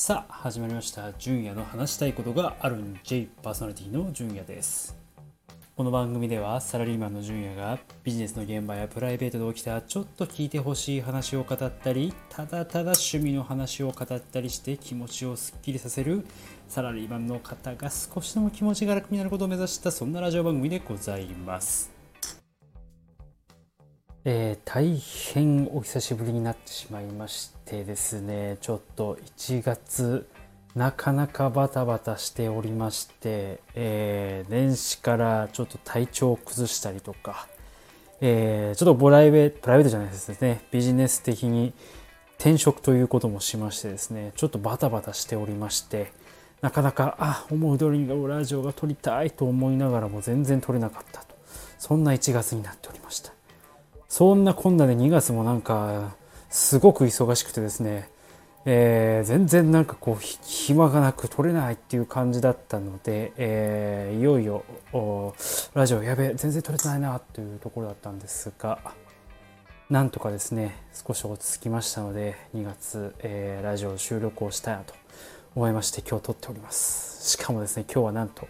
さあ始まりました。純也の話したいことがあるん J パーソナリティの純也です。この番組ではサラリーマンの純也がビジネスの現場やプライベートで起きたちょっと聞いてほしい話を語ったりただただ趣味の話を語ったりして気持ちをすっきりさせるサラリーマンの方が少しでも気持ちが楽になることを目指したそんなラジオ番組でございます。えー、大変お久しぶりになってしまいましてですねちょっと1月なかなかバタバタしておりまして、えー、年始からちょっと体調を崩したりとか、えー、ちょっとプライベプライベートじゃないですねビジネス的に転職ということもしましてですねちょっとバタバタしておりましてなかなかあ思う通りにラジオが撮りたいと思いながらも全然撮れなかったと。そんな1月になっておりました。そんなこんなで2月もなんかすごく忙しくてですね、えー、全然なんかこう暇がなく撮れないっていう感じだったので、えー、いよいよラジオやべえ全然撮れてないなっていうところだったんですがなんとかですね少し落ち着きましたので2月、えー、ラジオ収録をしたいなと思いまして今日撮っておりますしかもですね今日はなんと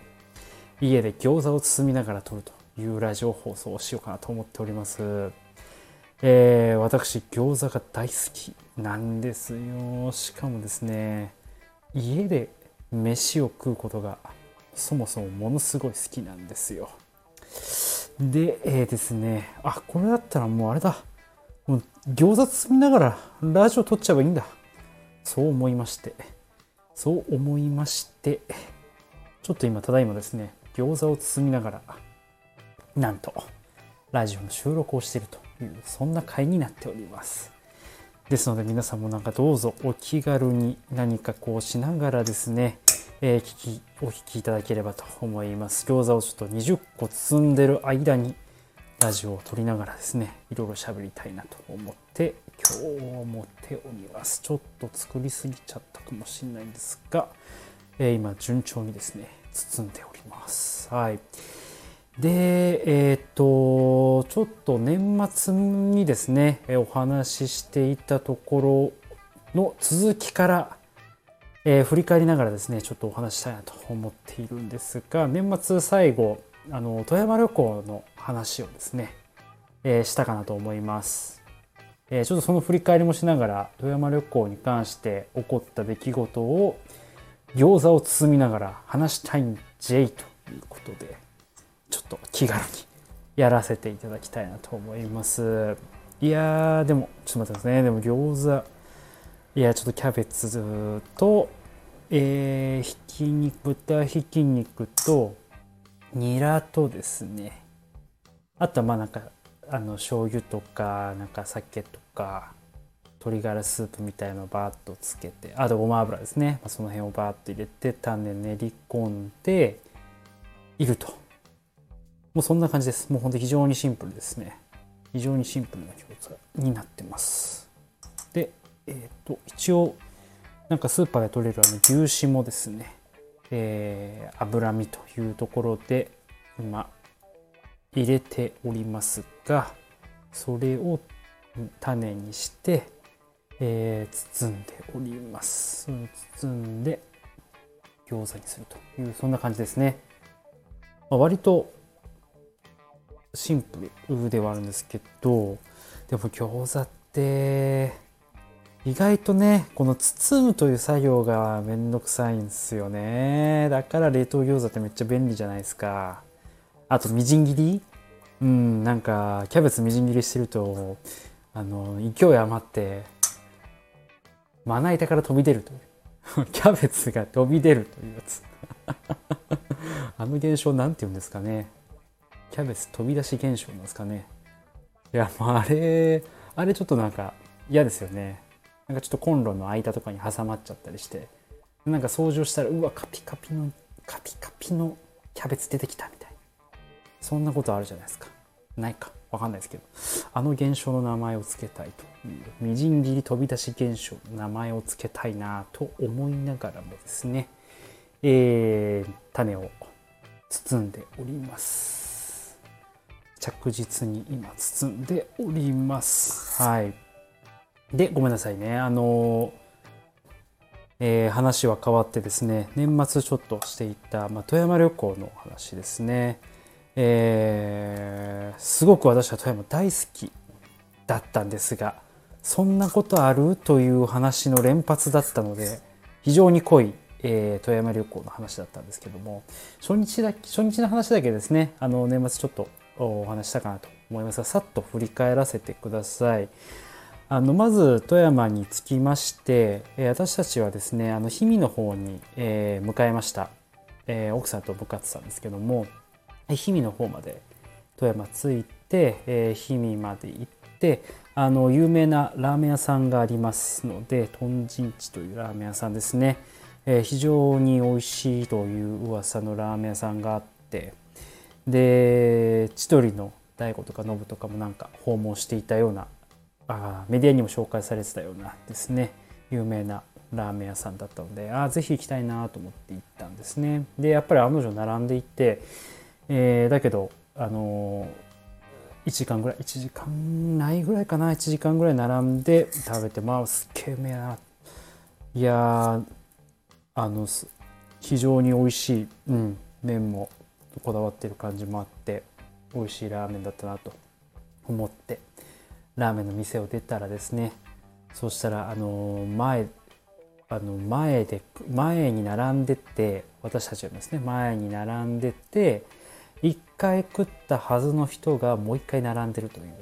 家で餃子を包みながら撮るというラジオ放送をしようかなと思っております。えー、私餃子が大好きなんですよ。しかもですね家で飯を食うことがそもそもものすごい好きなんですよ。で、えー、ですねあこれだったらもうあれだ。もう餃子包みながらラジオ撮っちゃえばいいんだ。そう思いまして。そう思いまして。ちょっと今ただいまですね餃子を包みながらなんとラジオの収録をしていると。いうそんな回になっております。ですので皆さんもなんかどうぞお気軽に何かこうしながらですね、えー、聞きお聞きいただければと思います。餃子をちょっと20個包んでる間にラジオを撮りながらですねいろいろ喋りたいなと思って今日持っております。ちょっと作りすぎちゃったかもしれないんですが、えー、今順調にですね包んでおります。はい。で、えっ、と、ちょっと年末にですね、お話ししていたところの続きから、えー、振り返りながらですね、ちょっとお話したいなと思っているんですが、年末最後、あの、富山旅行の話をですね、えー、したかなと思います。え、ちょっとその振り返りもしながら、富山旅行に関して起こった出来事を、餃子を包みながら話したいん J ということで、ちょっと気軽にやらせていただきたいなと思います。いやーでもちょっと待ってますね。でも餃子。いやちょっとキャベツとえー、ひき肉豚ひき肉とニラとですね。あとはまあなんかあの醤油とかなんか酒とか鶏ガラスープみたいのをバーッとつけてあとごま油ですね、まあ、その辺をバーッと入れて種練り込んでいると。もうそんな感じです。もうほんと非常にシンプルですね。非常にシンプルな餃子になってます。で、えっ、ー、と、一応、なんかスーパーで取れるあの牛脂もですね、えー、脂身というところで今入れておりますが、それを種にして、えー、包んでおります。包んで餃子にするというそんな感じですね。まあ、割とシンプルではあるんですけどでも餃子って意外とねこの包むという作業がめんどくさいんですよね。だから冷凍餃子ってめっちゃ便利じゃないですか。あとみじん切り。うんなんかキャベツみじん切りしてるとあの勢い余ってまな板から飛び出るという。キャベツが飛び出るというやつ。あの現象なんて言うんですかね。キャベツ飛び出し現象なんですかね。いやもうあれあれちょっとなんか嫌ですよね。なんかちょっとコンロの間とかに挟まっちゃったりして。なんか掃除をしたらうわカピカピのカピカピのキャベツ出てきたみたいな。そんなことあるじゃないですか。ないか。わかんないですけど。あの現象の名前を付けたいという。みじん切り飛び出し現象の名前を付けたいなと思いながらもですね。えー、種を包んでおります。着実に今包んでおります。はい。で、ごめんなさいね。あの、えー、話は変わってですね年末ちょっとしていた、まあ、富山旅行の話ですね、えー、すごく私は富山大好きだったんですがそんなことあるという話の連発だったので非常に濃い、えー、富山旅行の話だったんですけども初日だ初日の話だけですねあの年末ちょっとお話したかなと思いますがさっと振り返らせてください。あのまず富山に着きまして、私たちはですねあの氷見の方に、向かいました、奥さんと向かってたんですけども氷見の方まで富山着いて、氷見まで行ってあの有名なラーメン屋さんがありますので豚陣地というラーメン屋さんですね、非常に美味しいという噂のラーメン屋さんがあってで千鳥の大悟とかノブとかもなんか訪問していたようなあメディアにも紹介されてたようなですね有名なラーメン屋さんだったのでああぜひ行きたいなと思って行ったんですね。でやっぱり案の定並んでいって、えー、だけどあのー、1時間ぐらい1時間ないぐらいかな1時間ぐらい並んで食べてまあすっげえうめえな。いやあの非常に美味しい、うん、麺もこだわってる感じもあって美味しいラーメンだったなと思ってラーメンの店を出たらですねそしたらあの前あの前で前に並んでて私たちはですね前に並んでて1回食ったはずの人がもう1回並んでるという。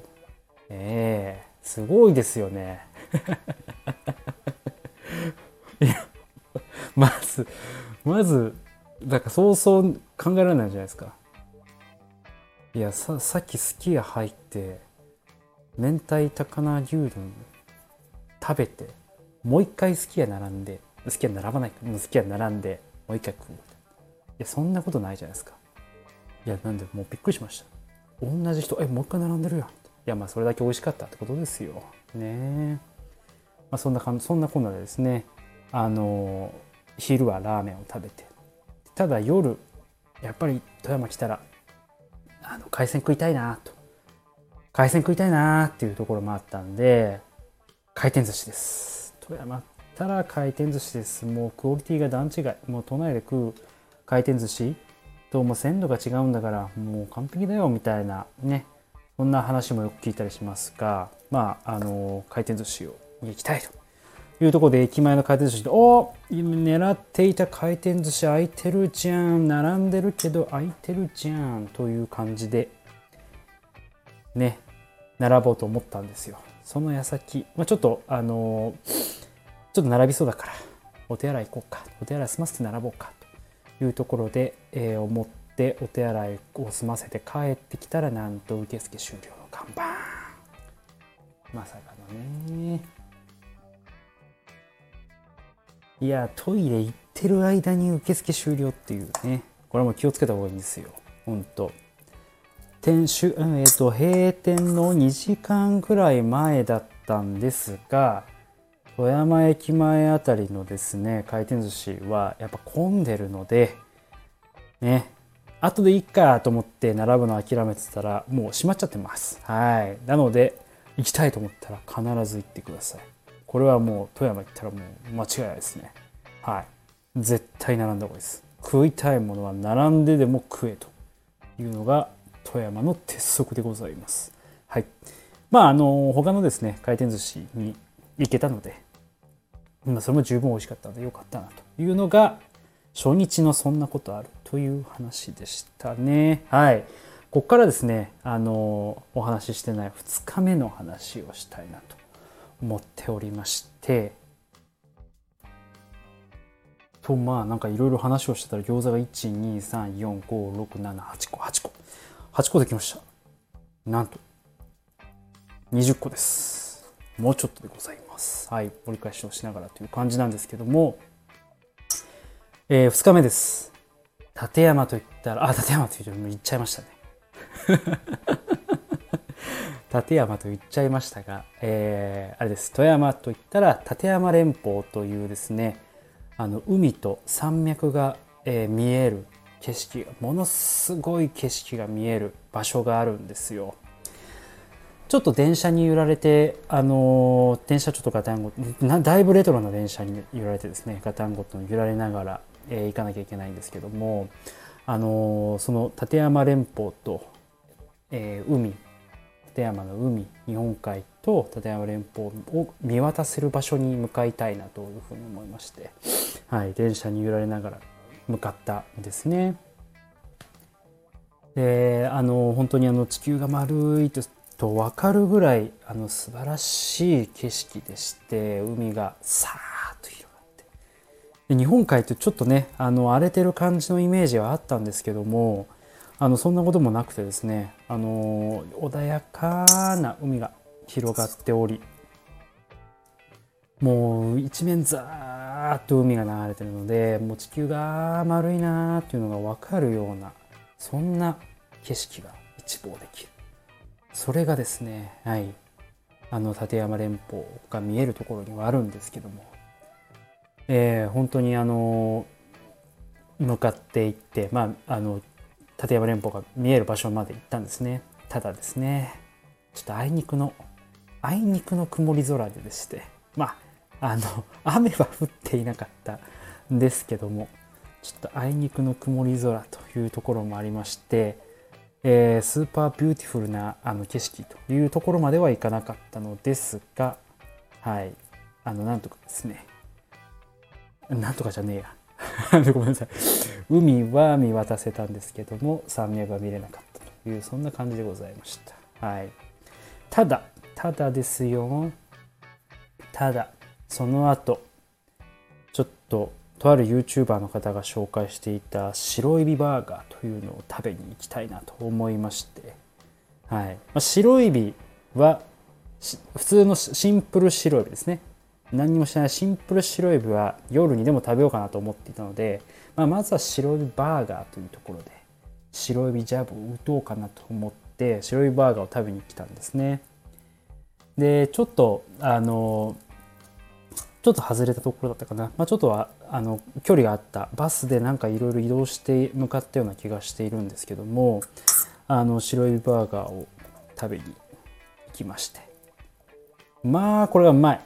ええー、すごいですよね。いやまずまずなんかそうそう考えられないじゃないですか。いやささっきすき家入って明太高菜牛丼食べてもう一回すき家並んですき家並ばないもうすき家並んでもう一回食ういやそんなことないじゃないですか。いやなんでもうびっくりしました。同じ人えもう一回並んでるやん。いやまあそれだけ美味しかったってことですよ。ね。まあそんな感じそんなこんなでですね。あの昼はラーメンを食べてただ夜やっぱり富山来たらあの海鮮食いたいなと。海鮮食いたいなっていうところもあったんで回転寿司です。富山ったら回転寿司です。もうクオリティが段違い。もう都内で食う回転寿司とも鮮度が違うんだからもう完璧だよみたいなね。そんな話もよく聞いたりしますがまああの回転寿司を行きたいと。いうところで駅前の回転寿司でお今狙っていた回転寿司空いてるじゃん並んでるけど空いてるじゃんという感じでね並ぼうと思ったんですよ。その矢先、まあ、ちょっとあのちょっと並びそうだからお手洗い行こうか。お手洗い済ませて並ぼうか。というところで、えー、思ってお手洗いを済ませて帰ってきたらなんと受付終了の看板。まさかのね。いやトイレ行ってる間に受付終了っていうね。これも気をつけた方がいいんですよ。ほんと。店主、えーと、閉店の2時間くらい前だったんですが富山駅前あたりのですね回転寿司はやっぱ混んでるのでね。後でいいかと思って並ぶの諦めてたらもう閉まっちゃってます。はい。なので行きたいと思ったら必ず行ってください。これはもう富山行ったらもう間違いないですねはい絶対並んだ方がいいです食いたいものは並んででも食えというのが富山の鉄則でございます。はい。まあ、あの、他のですね、回転寿司に行けたので、まあ、それも十分美味しかったのでよかったなというのが、初日のそんなことあるという話でしたね。はい。ここからですね、あの、お話ししてない2日目の話をしたいなと思っておりまして、とまあなんかいろいろ話をしてたら餃子が12345678個8個8個できました。なんと、20個です。もうちょっとでございます。はい。折り返しをしながらという感じなんですけども、えー、2日目です。立山と言ったら、あ、立山と言っ言っちゃいましたね。立山と言っちゃいましたが、えー、あれです。富山と言ったら、立山連峰というですね、あの海と山脈が、えー、見える景色がものすごい景色が見える場所があるんですよ。ちょっと電車に揺られて、あの電車ちょっとガタンゴなだいぶレトロな電車に揺られてですねガタンゴトに揺られながら、えー、行かなきゃいけないんですけども、あのその立山連峰と、えー、海立山の海日本海と立山連峰を見渡せる場所に向かいたいなというふうに思いまして、はい、電車に揺られながら向かったんですね。であの本当にあの地球が丸いとと分かるぐらいあの素晴らしい景色でして海がさーっと広がってで日本海ってちょっとねあの荒れてる感じのイメージはあったんですけどもあのそんなこともなくてですねあの穏やかな海が広がっておりもう一面ザーッと海が流れてるのでもう地球が丸いなーっていうのが分かるようなそんな景色が一望できる。それがですねはい。あの立山連峰が見えるところにはあるんですけども、えー、本当にあの向かっていってまああの立山連峰が見える場所まで行ったんですねただですねちょっとあいにくのあいにくの曇り空ででしてまああの 雨は降っていなかったんですけどもちょっとあいにくの曇り空というところもありましてえー、 super beautiful なあの景色というところまではいかなかったのですが、はい、あの、なんとかですね、なんとかじゃねえや。ごめんなさい。海は見渡せたんですけども、山脈は見れなかったという、そんな感じでございました。はい。ただ、ただですよ。ただ、その後、ちょっととある YouTuber の方が紹介していた白エビバーガーというのを食べに行きたいなと思いまして、はいまあ、白エビは普通のシンプル白エビですね何もしないシンプル白エビは夜にでも食べようかなと思っていたので、まあ、まずは白エビバーガーというところで白エビジャブを打とうかなと思って白エビバーガーを食べに来たんですね。でちょっとあのちょっと外れたところだったかな、まあ、ちょっとはあの距離があった。バスでなんかいろいろ移動して向かったような気がしているんですけどもあの白エビバーガーを食べに行きまして。まあこれがうまい。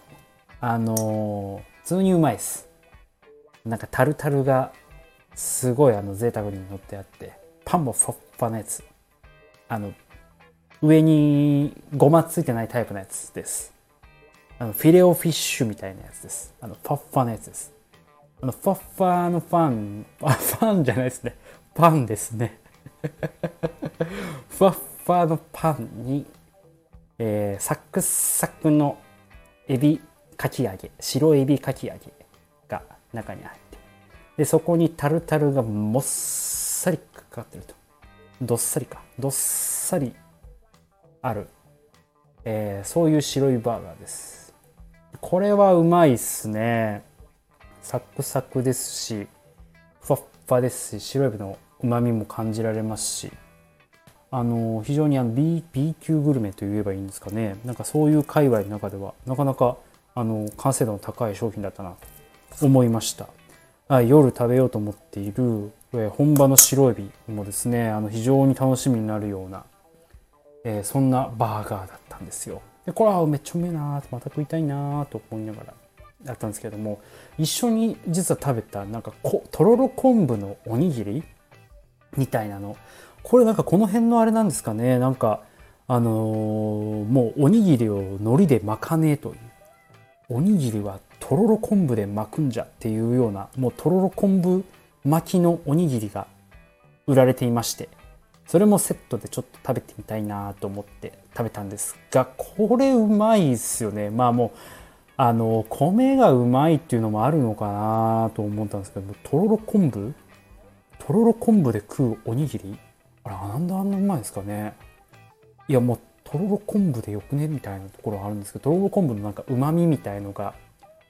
あの普通にうまいです。なんかタルタルがすごいあの贅沢に乗ってあってパンもファッファなやつあの上にごまついてないタイプのやつですあのフィレオフィッシュみたいなやつです。あの、ファッファのやつです。あの、ファッファのファン、あ、ファンじゃないですね。パンですね。ふわっふわのパンに、えー、サクサクのエビかき揚げ、白エビかき揚げが中に入って、で、そこにタルタルがもっさりかかってると。どっさりか。どっさりある、えー、そういう白いバーガーです。これはうまいっすね。サクサクですし、ふわっふわですし、白エビの旨味も感じられますし、あの、非常にあの B, B 級グルメと言えばいいんですかね。なんかそういう界隈の中では、なかなかあの完成度の高い商品だったなと思いました。夜食べようと思っている、本場の白エビもですね、あの非常に楽しみになるような、えー、そんなバーガーだったんですよ。でこれはめっちゃうめえなまた食いたいなと思いながらやったんですけども一緒に実は食べたなんかとろろ昆布のおにぎりみたいなのこれなんかこの辺のあれなんですかねなんかあのー、もうおにぎりを海苔で巻かねえというおにぎりはとろろ昆布で巻くんじゃっていうようなもうとろろ昆布巻きのおにぎりが売られていましてそれもセットでちょっと食べてみたいなと思って食べたんですがこれうまいっすよね。まあもうあの米がうまいっていうのもあるのかなと思ったんですけどとろろ昆布？とろろ昆布で食うおにぎり？あれなんであんなうまいですかね。いやもうとろろ昆布でよくね？みたいなところあるんですけどとろろ昆布のなんかうまみみたいのが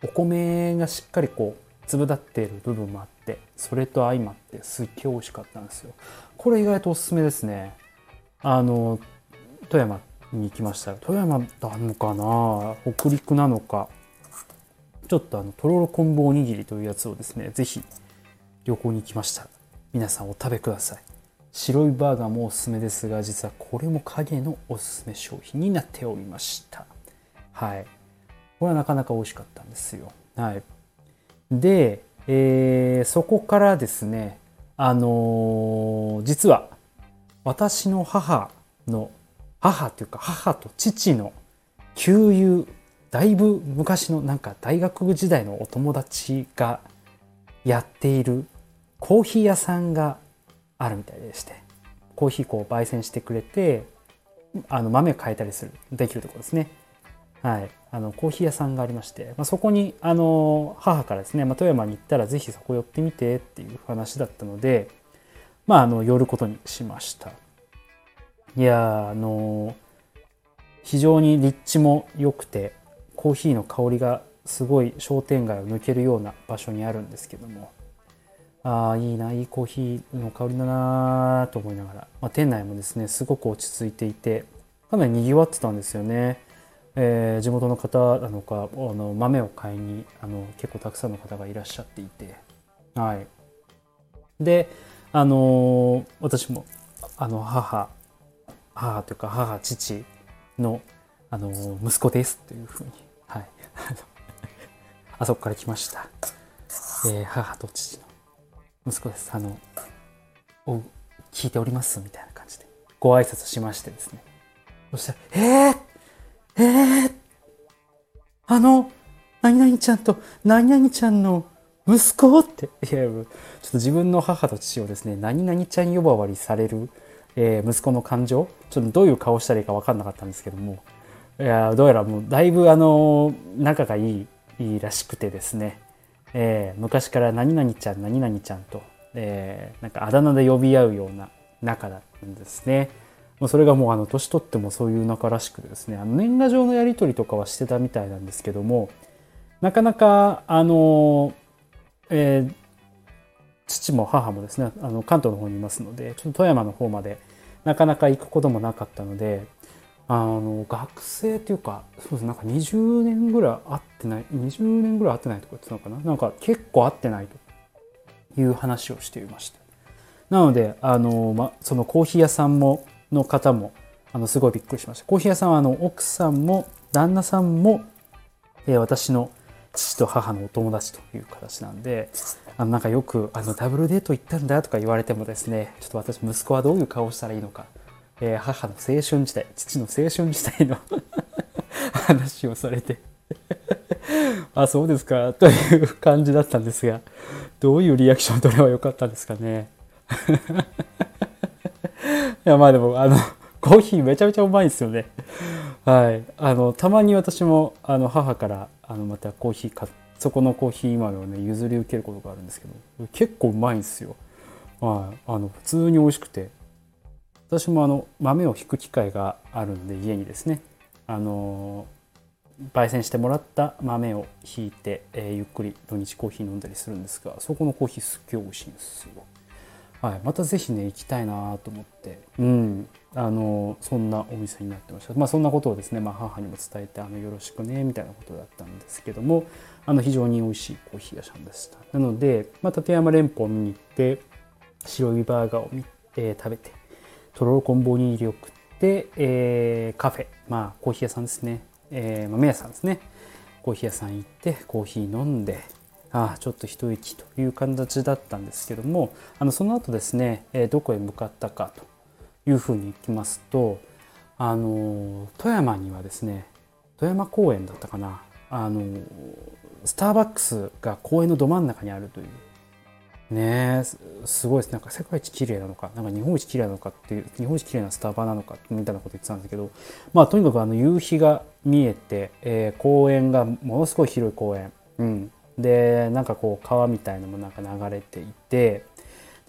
お米がしっかりこう粒立っている部分もあってそれと相まってすっげえ美味しかったんですよこれ意外とおすすめですね。あの、富山に行きました富山だのかな？北陸なのか。ちょっとあの、とろろ昆布おにぎりというやつをですね、ぜひ旅行に行きましたら、皆さんお食べください。白いバーガーもおすすめですが実はこれも影のおすすめ商品になっておりましたはいこれはなかなか美味しかったんですよ。はい。で、えー、そこからですねあのー、実は私の母の母というか母と父の旧友だいぶ昔のなんか大学時代のお友達がやっているコーヒー屋さんがあるみたいでしてコーヒーこう焙煎してくれてあの豆を変えたりするできるところですね。はい。あのコーヒー屋さんがありまして、まあ、そこにあの母からですね、まあ、富山に行ったらぜひそこ寄ってみてっていう話だったのでまああの寄ることにしました。いやあの非常に立地も良くてコーヒーの香りがすごい商店街を抜けるような場所にあるんですけどもああいいないいコーヒーの香りだなと思いながら、まあ、店内もですねすごく落ち着いていてかなりにぎわってたんですよね、えー、地元の方なのかあの豆を買いにあの結構たくさんの方がいらっしゃっていて。はい。であのー、私もあの母母というか母父のあのー、息子ですというふうに。はい。あそこから来ました、えー、母と父の息子です。あの、お、聞いておりますみたいな感じで、ご挨拶しましてですね。そしたら、えー、えー、あの、何々ちゃんと何々ちゃんの息子って、いや、ちょっと自分の母と父をですね、何々ちゃん呼ばわりされる、えー、息子の感情、ちょっとどういう顔したらいいか分かんなかったんですけども、いや、どうやらもうだいぶあの、仲がいい、いいらしくてですね、えー、昔から何々ちゃん何々ちゃんと、えー、なんかあだ名で呼び合うような仲だったんですね。まそれがもうあの年取ってもそういう仲らしくてですねあの年賀状のやり取りとかはしてたみたいなんですけどもなかなかあの、えー、父も母もですねあの関東の方にいますのでちょっと富山の方までなかなか行くこともなかったのであの学生っていうかそうですなんか20年ぐらい会ってない20年ぐらい会ってないとか言ってたのかななんか結構会ってないという話をしていました。なのであの、ま、そのコーヒー屋さんもの方もあのすごいびっくりしました。コーヒー屋さんはあの奥さんも旦那さんも、えー、私の父と母のお友達という形なんであのなんかよくあのダブルデート行ったんだとか言われてもですねちょっと私息子はどういう顔をしたらいいのかえー、母の青春時代父の青春時代の 話をされて あそうですかという感じだったんですがどういうリアクションを取ればよかったんですかね。いやまあでもあの コーヒーめちゃめちゃうまいですよね。はい。あのたまに私もあの母からあのまたコーヒーかそこのコーヒー豆をね譲り受けることがあるんですけど結構うまいんですよ。はい。あの普通に美味しくて。私もあの豆をひく機会があるんで家にですね。あの焙煎してもらった豆をひいて、えー、ゆっくり土日コーヒー飲んだりするんですがそこのコーヒーすっげえ美味しいんですよ。はい、また是非ね行きたいなと思って、うん、あのそんなお店になってました。まあそんなことをですね、まあ、母にも伝えてあのよろしくねみたいなことだったんですけどもあの非常に美味しいコーヒー屋さんでした。なので、まあ、立山連峰見に行って白いバーガーを見、えー、食べてとろろ昆布に入りを食って、えー、カフェ、まあコーヒー屋さんですね、えー、豆屋さんですね。コーヒー屋さん行ってコーヒー飲んで、ああ、ちょっと一息という形だったんですけども、あのその後ですね、え、どこへ向かったかというふうに行きますと、あの富山にはですね、富山公園だったかな、あのスターバックスが公園のど真ん中にあるというねすごいです。なんか世界一綺麗なのか、なんか日本一綺麗なのかっていう、日本一綺麗なスタバなのかみたいなこと言ってたんですけど、まあとにかくあの夕日が見えて、えー、公園がものすごい広い公園。うん。で、なんかこう川みたいのもなんか流れていて、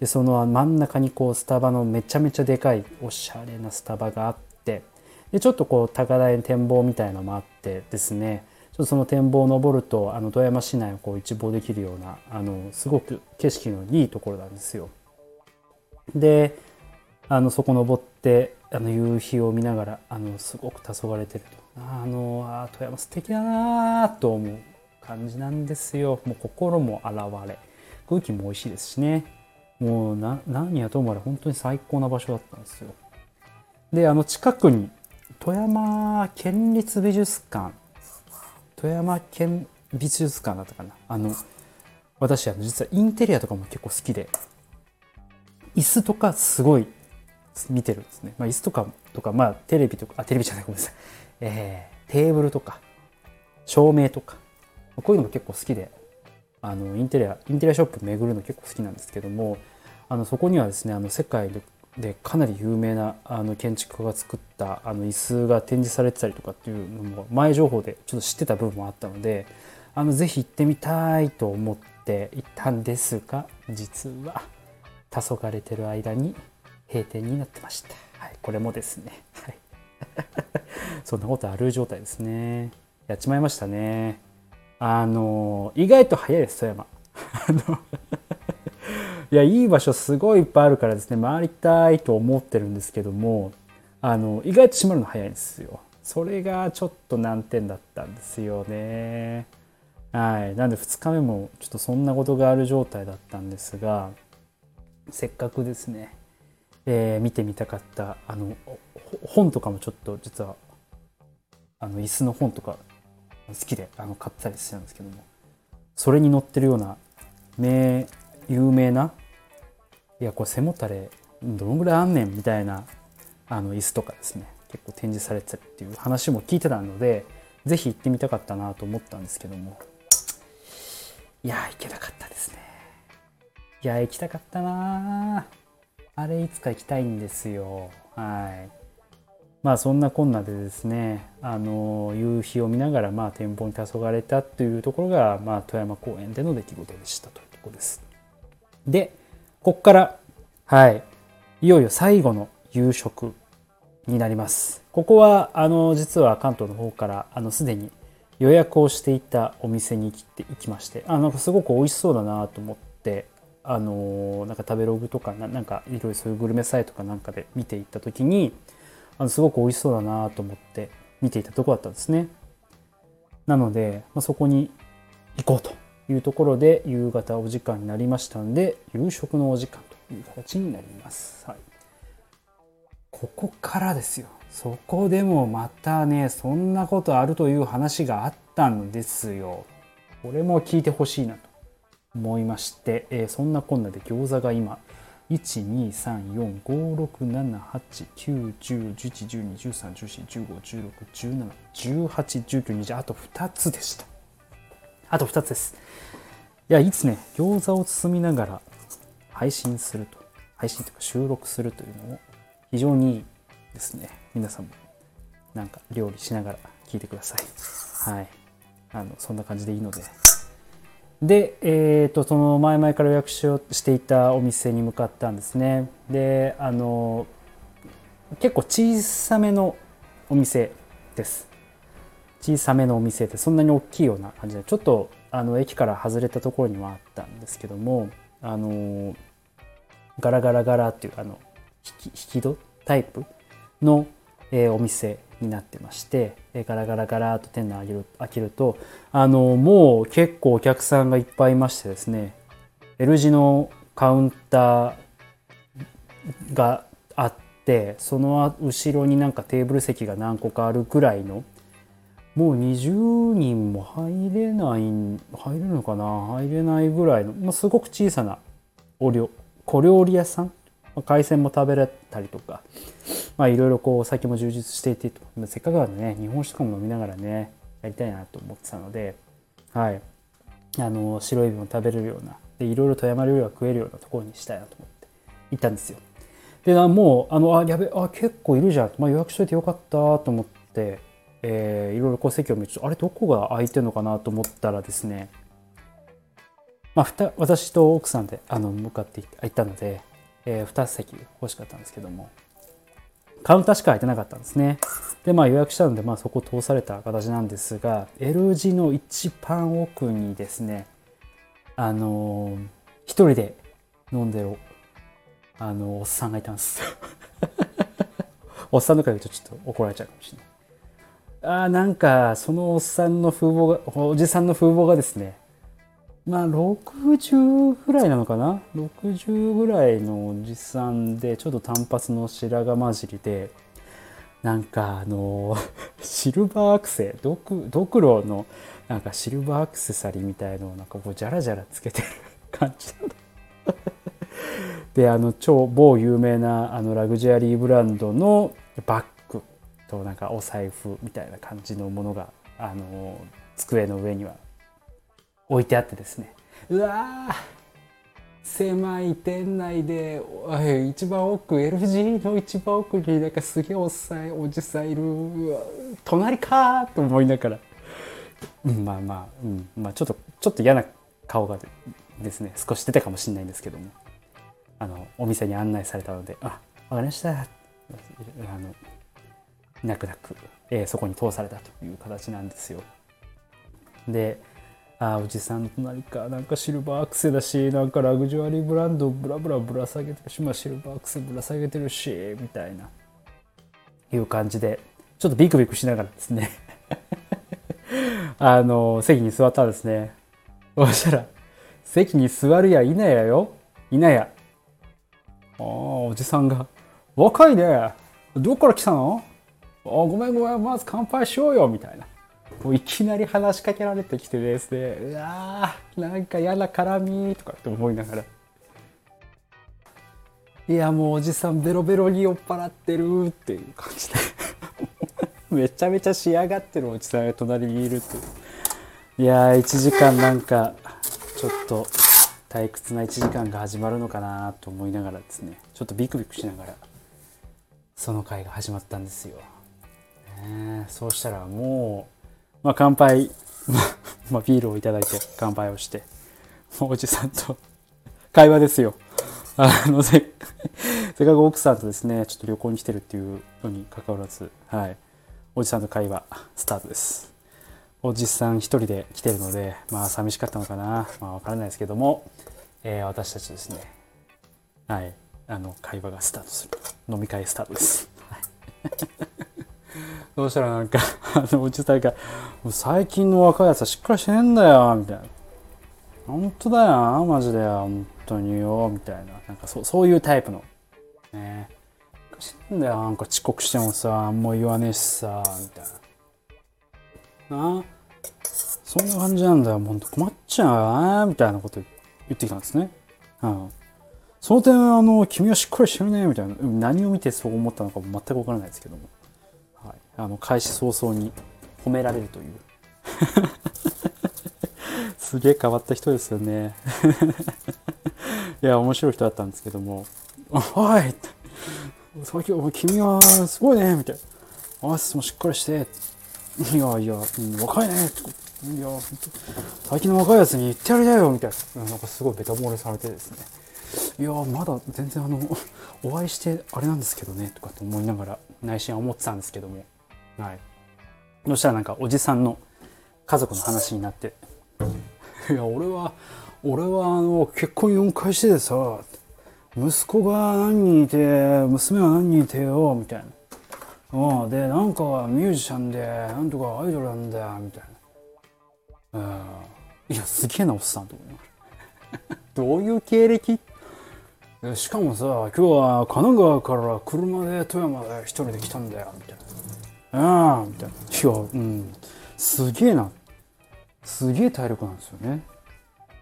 で、その真ん中にこうスタバのめちゃめちゃでかいおしゃれなスタバがあって、で、ちょっとこう高台の展望みたいのもあってですね、ちょっとその展望を登るとあの富山市内をこう一望できるようなあのすごく景色のいいところなんですよ。であのそこ登ってあの夕日を見ながらあのすごく黄昏れてるとあのあ富山素敵だなと思う感じなんですよ。もう心も現れ空気も美味しいですしね。もうな何やともあれ本当に最高な場所だったんですよ。であの近くに富山県立美術館。富山県美術館だったかな。あの私あの実はインテリアとかも結構好きで椅子とかすごい見てるんですね、まあ、椅子とかとかまあテレビとかあテレビじゃないごめんなさい、えー、テーブルとか照明とか。こういうのも結構好きであのインテリアインテリアショップ巡るの結構好きなんですけどもあのそこにはですねあの世界でかなり有名なあの建築家が作ったあの椅子が展示されてたりとかっていうのも前情報でちょっと知ってた部分もあったのであのぜひ行ってみたいと思って行ったんですが実は黄昏れてる間に閉店になってました。はい、これもですね、はい、そんなことある状態ですね。やっちまいましたね。あの意外と早いです富山。いやいい場所すごいいっぱいあるからですね回りたいと思ってるんですけどもあの意外と閉まるの早いんですよ。それがちょっと難点だったんですよね。はい、なんで2日目もちょっとそんなことがある状態だったんですがせっかくですねえー、見てみたかったあの本とかもちょっと実はあの椅子の本とか好きであの買ったりしてるんですけども。それに載ってるような名有名ないやこれ背もたれどのぐらいあんねんみたいなあの椅子とかですね。結構展示されてたっていう話も聞いてたので是非行ってみたかったなと思ったんですけども。いや行けなかったですね。いや行きたかったな。あれいつか行きたいんですよ。はい。まあそんなこんなでですね、あの、夕日を見ながらまあ店舗に黄昏れたというところが、まあ富山公園での出来事でしたというところです。で、こっから、はい、いよいよ最後の夕食になります。ここは、あの、実は関東の方から、あの、すでに予約をしていたお店に来て、行きまして、あ、なんかすごく美味しそうだなと思って、あのなんか食べログとかなんかいろいろそういうグルメサイトかなんかで見ていった時にあのすごく美味しそうだなと思って見ていたとこだったんですね。なので、まあ、そこに行こうというところで夕方お時間になりましたんで夕食のお時間という形になります。はい、ここからですよ。そこでもまたねそんなことあるという話があったんですよ。これも聞いてほしいなと。思いまして、えー、そんなこんなで餃子が今1234567891011121314151617181920あと2つでした。あと2つです。いやいつね餃子を包みながら配信すると。配信というか収録するというのも非常にいいですね。皆さんもなんか料理しながら聞いてください。はい。あのそんな感じでいいので。で、えーと、その前々から予約しようしていたお店に向かったんですね。であの結構小さめのお店です。小さめのお店でそんなに大きいような感じでちょっとあの駅から外れたところにはあったんですけどもあのガラガラガラっていうあの引き戸？タイプ？の、えー、お店になってましてガラガラガラと店内開ける開けるとあのもう結構お客さんがいっぱいいましてですね L 字のカウンターがあってその後ろになんかテーブル席が何個かあるぐらいのもう20人も入れない入れるのかな入れないぐらいの、まあ、すごく小さなお料小料理屋さん海鮮も食べれたりとかまあいろいろこうお酒も充実していてせっかくなんでね日本酒とかも飲みながらねやりたいなと思ってたのではい。あの白エビも食べれるようなでいろいろ富山料理が食えるようなところにしたいなと思って行ったんですよ。でもうあのあやべあ結構いるじゃん、まあ、予約しといてよかったと思って、えー、いろいろこう席を見るとあれどこが空いてるのかなと思ったらですねまあ、私と奥さんであの向かって行ったので、えー、2席欲しかったんですけどもカウンターしか空いてなかったんですね。で、まあ予約したので、まあそこ通された形なんですが、L 字の一番奥にですね、あのー、一人で飲んでる、あのー、おっさんがいたんです。おっさんとか言うとちょっと怒られちゃうかもしれない。ああ、なんか、そのおっさんの風貌が、おじさんの風貌がですね、まあ60ぐらいなのかな？60ぐらいのおじさんでちょっと単発の白髪混じりでなんかあの シルバーアクセドクドクロのなんかシルバーアクセサリーみたいのをなんかこうジャラジャラつけてる感じなんだ であの超某有名なあのラグジュアリーブランドのバッグとなんかお財布みたいな感じのものがあの机の上には置いてあってですね。うわ狭い店内で一番奥 L g の一番奥になんかすげえおっさいおじさんいる。隣かと思いながら、まあまあ、うんまあ、ちょっとちょっと嫌な顔がですね少し出たかもしれないんですけども。あのお店に案内されたので「あわかりました」あの泣く泣く、えー、そこに通されたという形なんですよ。であおじさんの隣か。なんかシルバーアクセだしなんかラグジュアリーブランドブラブラぶら下げてるし、まあ、シルバーアクセぶら下げてるしみたいな。いう感じでちょっとビクビクしながらですね。あの席に座ったんですね。そしたら席に座るやいなやよ。いなや。ああおじさんが「若いね。どっから来たの？あごめんごめんまず乾杯しようよ」みたいな。もういきなり話しかけられてきてですねうわーなんか嫌な絡みとかって思いながら。いやもうおじさんベロベロに酔っ払ってるっていう感じで。めちゃめちゃ仕上がってるおじさんが隣にいるっていう。いやー1時間なんかちょっと退屈な1時間が始まるのかなと思いながらですね。ちょっとビクビクしながらその回が始まったんですよ。ね、そうしたらもうまあ、乾杯、まあ、ビールをいただいて乾杯をして、おじさんと会話ですよ。あの、せ、せっかく奥さんとですね、ちょっと旅行に来てるっていうのに関わらず、はい。おじさんと会話、スタートです。おじさん一人で来てるので、まあ寂しかったのかな。まあわからないですけども、えー、私たちですね、はい。あの、会話がスタートする。飲み会スタートです。はいそしたらなんか あの、おじさんが、最近の若いやつはしっかりしてねんだよ、みたいな。本当だよ、マジでよ、本当によ、みたいな。なんかそそういうタイプの。ね。してんだよ、なんか遅刻してもさ、あんま言わねえしさ、みたいな。なあそんな感じなんだよ、ほんと困っちゃうよな、みたいなこと言ってきたんですね。うん。その点、あの、君はしっかりしてるね、みたいな。何を見てそう思ったのかも全くわからないですけども。あの開始早々に褒められるという すげえ変わった人ですよね いや面白い人だったんですけども「おい!」最近君はすごいね」みたいな「あもしっかりして」いやいや、うん若いねいや本当、最近の若いやつに言ってやりだよみたいな。なんかすごいベタ漏れされてですね。いや、まだ全然あの、お会いしてあれなんですけどね、とかって思いながら内心は思ってたんですけども。はいそしたらなんかおじさんの家族の話になって「いや俺は俺はあの結婚4回しててさ息子が何人いて娘は何人いてよ」みたいな。うん、でなんかミュージシャンでなんとかアイドルなんだよみたいな。うんいやすげえなおっさんと思いながら。どういう経歴？しかもさ今日は神奈川から車で富山で一人で来たんだよみたいな。ああみたいな。いや、うん。すげえな。すげえ体力なんですよね。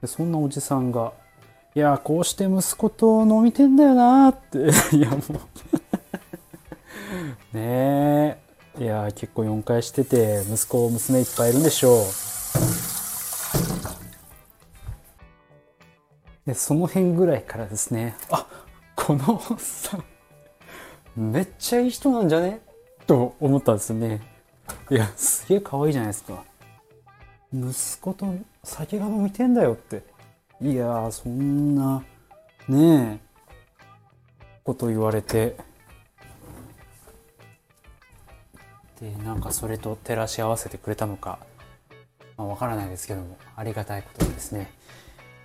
でそんなおじさんが、いや、こうして息子と飲みてんだよなって。いや、もう ねえ。いや、結構4回してて、息子、娘いっぱいいるんでしょう。で、その辺ぐらいからですね、あこのおっさん、めっちゃいい人なんじゃね？と思ったんですよね。いや、すげえ可愛いじゃないですか。息子と酒が飲みてんだよって。いやそんな、ねえ、こと言われて。で、なんかそれと照らし合わせてくれたのか、まあ、わからないですけども、ありがたいことにですね、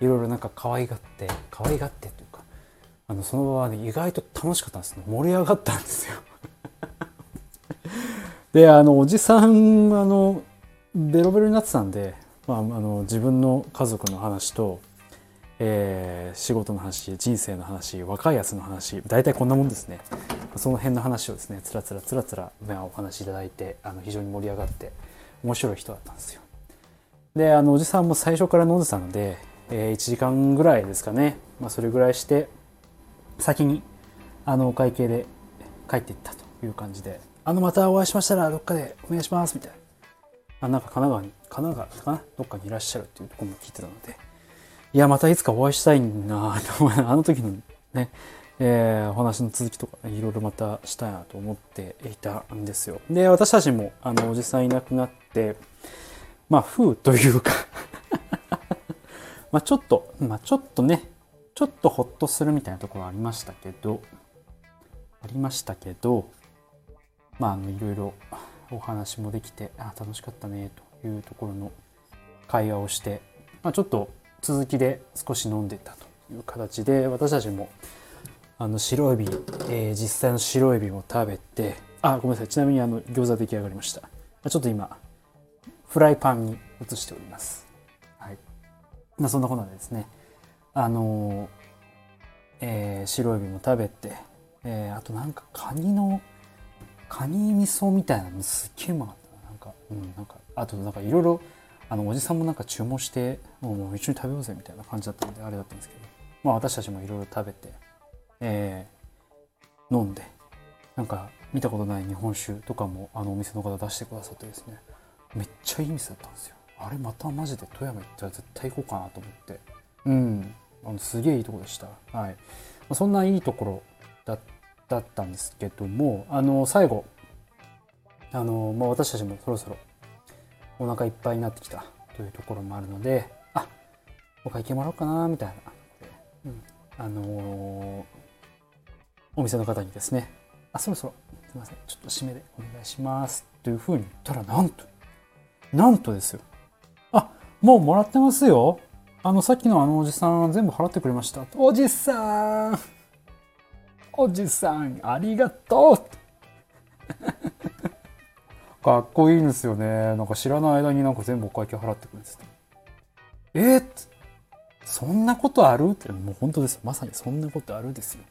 いろいろなんか可愛がって、可愛がってというか、あの、その場はね、意外と楽しかったんですね。盛り上がったんですよ。であのおじさんあのベロベロになってたんでまあ、あの自分の家族の話と、えー、仕事の話人生の話若いやつの話大体こんなもんですね。その辺の話をですねつらつらつらつらお話しいただいてあの非常に盛り上がって面白い人だったんですよ。であのおじさんも最初から飲んでたので、えー、1時間ぐらいですかね、まあ、それぐらいして先にあのお会計で帰っていったという感じで。あのまたお会いしましたらどっかでお願いしますみたいな。あなんか神奈川に神奈川かな？どっかにいらっしゃるっていうところも聞いてたので。いやまたいつかお会いしたいなと思 あの時のねえー、お話の続きとかいろいろまたしたいなと思っていたんですよ。で、私たちも、あの、おじさんいなくなって、まあ、風というか まあ、ちょっと、まあ、ちょっとね、ちょっとほっとするみたいなところありましたけど、ありましたけど、まあ、あの、いろいろお話もできて、あ、楽しかったね、というところの会話をして、まあ、ちょっと続きで少し飲んでたという形で、私たちも、あの白エビ、えー、実際の白エビも食べてあごめんなさいちなみにあの餃子出来上がりました。ちょっと今フライパンに移しております。はい。まあそんなことでですね。あのえー、白エビも食べて、えー、あとなんかカニのカニ味噌みたいなのすっげえうまかったな。んかうんなんかあとなんかいろいろあのおじさんもなんか注文してもう一緒に食べようぜみたいな感じだったんであれだったんですけど。まあ私たちもいろいろ食べてえー、飲んでなんか見たことない日本酒とかもあのお店の方出してくださってですね。めっちゃいい店だったんですよ。あれまたマジで富山行ったら絶対行こうかなと思って。うん。あのすげえいいとこでした。はい、まあ、そんないいところだっだったんですけどもあの最後あの、まあ、私たちもそろそろお腹いっぱいになってきたというところもあるのであお会計もらおうかなみたいな、うん、あのーお店の方にですね、あ、そろそろ、すいません、ちょっと締めでお願いします。というふうに言ったら、なんと、なんとですよ。あ、もうもらってますよ。あの、さっきのあのおじさん全部払ってくれました。おじさんおじさん、ありがとう かっこいいんですよね。なんか知らない間になんか全部お会計払ってくれてて。えー、そんなことある？って、もう本当ですよ。まさにそんなことあるですよ。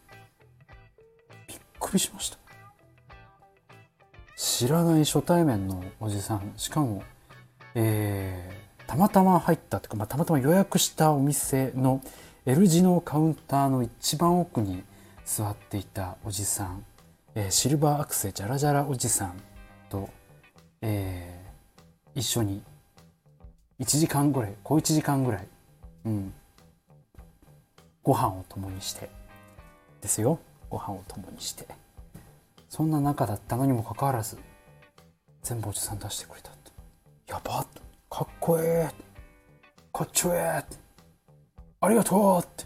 びっくりしました知らない初対面のおじさんしかも、えー、たまたま入ったというか、まあ、たまたま予約したお店の L 字のカウンターの一番奥に座っていたおじさん、えー、シルバーアクセジャラジャラおじさんと、えー、一緒に1時間ぐらい小1時間ぐらい、うん、ご飯を共にしてですよ。ご飯を共にして。そんな中だったのにもかかわらず全部おじさん出してくれたやばかっこええかっちょええありがとうって。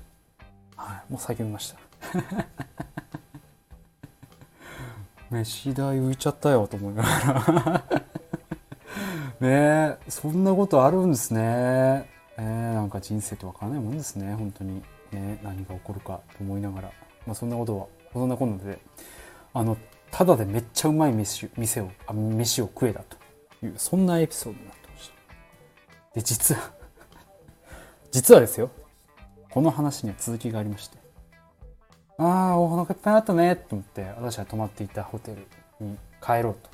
はいもう叫びました。飯代浮いちゃったよと思いながら。ねえそんなことあるんですね。えー、なんか人生って分からないもんですね本当に。ね何が起こるかと思いながら。まあそんなことはそんなことで。あのただでめっちゃうまい飯店をあ飯を食えたというそんなエピソードになってました。で実は実はですよ。この話には続きがありまして。ああお腹いっぱいあったねと思って私は泊まっていたホテルに帰ろうと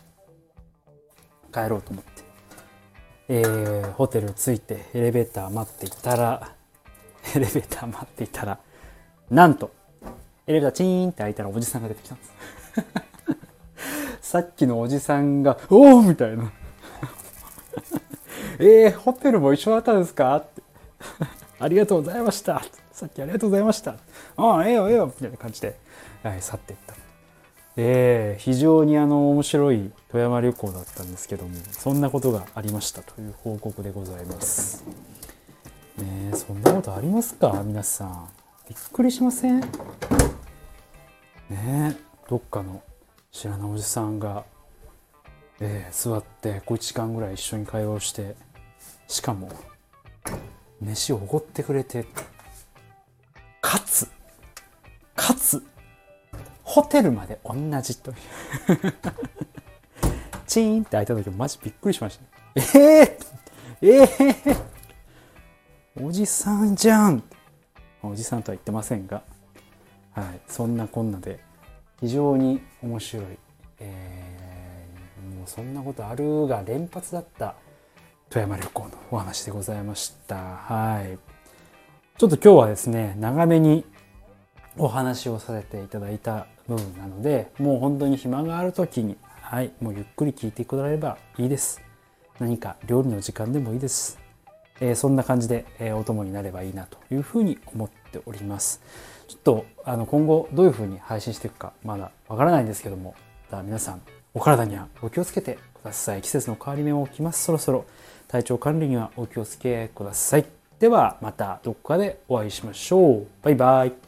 帰ろうと思って、えー、ホテル着いてエレベーター待っていたら エレベーター待っていたらなんとエレベーターチーンって開いたらおじさんが出てきたんです さっきのおじさんが、おおみたいな。えー、ホテルも一緒だったんですかって。ありがとうございました。さっきありがとうございました。ああ、ええよ、ええよ、みたいな感じで、はい、去っていった。えー、非常にあの面白い富山旅行だったんですけども、そんなことがありましたという報告でございます。ねそんなことありますか？皆さん。びっくりしません？ねどっかの知らないおじさんが、えー、座って小1時間ぐらい一緒に会話をしてしかも飯をおごってくれてかつ。かつ。ホテルまで同じという。チーンって開いた時マジびっくりしました、ええー、ええー、おじさんじゃん。おじさんとは言ってませんが、はい、そんなこんなで非常に面白い、えー、もうそんなことあるが連発だった富山旅行のお話でございました。はい。ちょっと今日はですね、長めにお話をさせていただいた部分なので、もう本当に暇がある時に、はい、もうゆっくり聞いてくれればいいです。何か料理の時間でもいいです。えー、そんな感じで、えー、お供になればいいなというふうに思っております。ちょっとあの今後どういうふうに配信していくかまだわからないんですけども、皆さんお体にはお気をつけてください。季節の変わり目も来ます。そろそろ体調管理にはお気をつけください。ではまたどこかでお会いしましょう。バイバイ。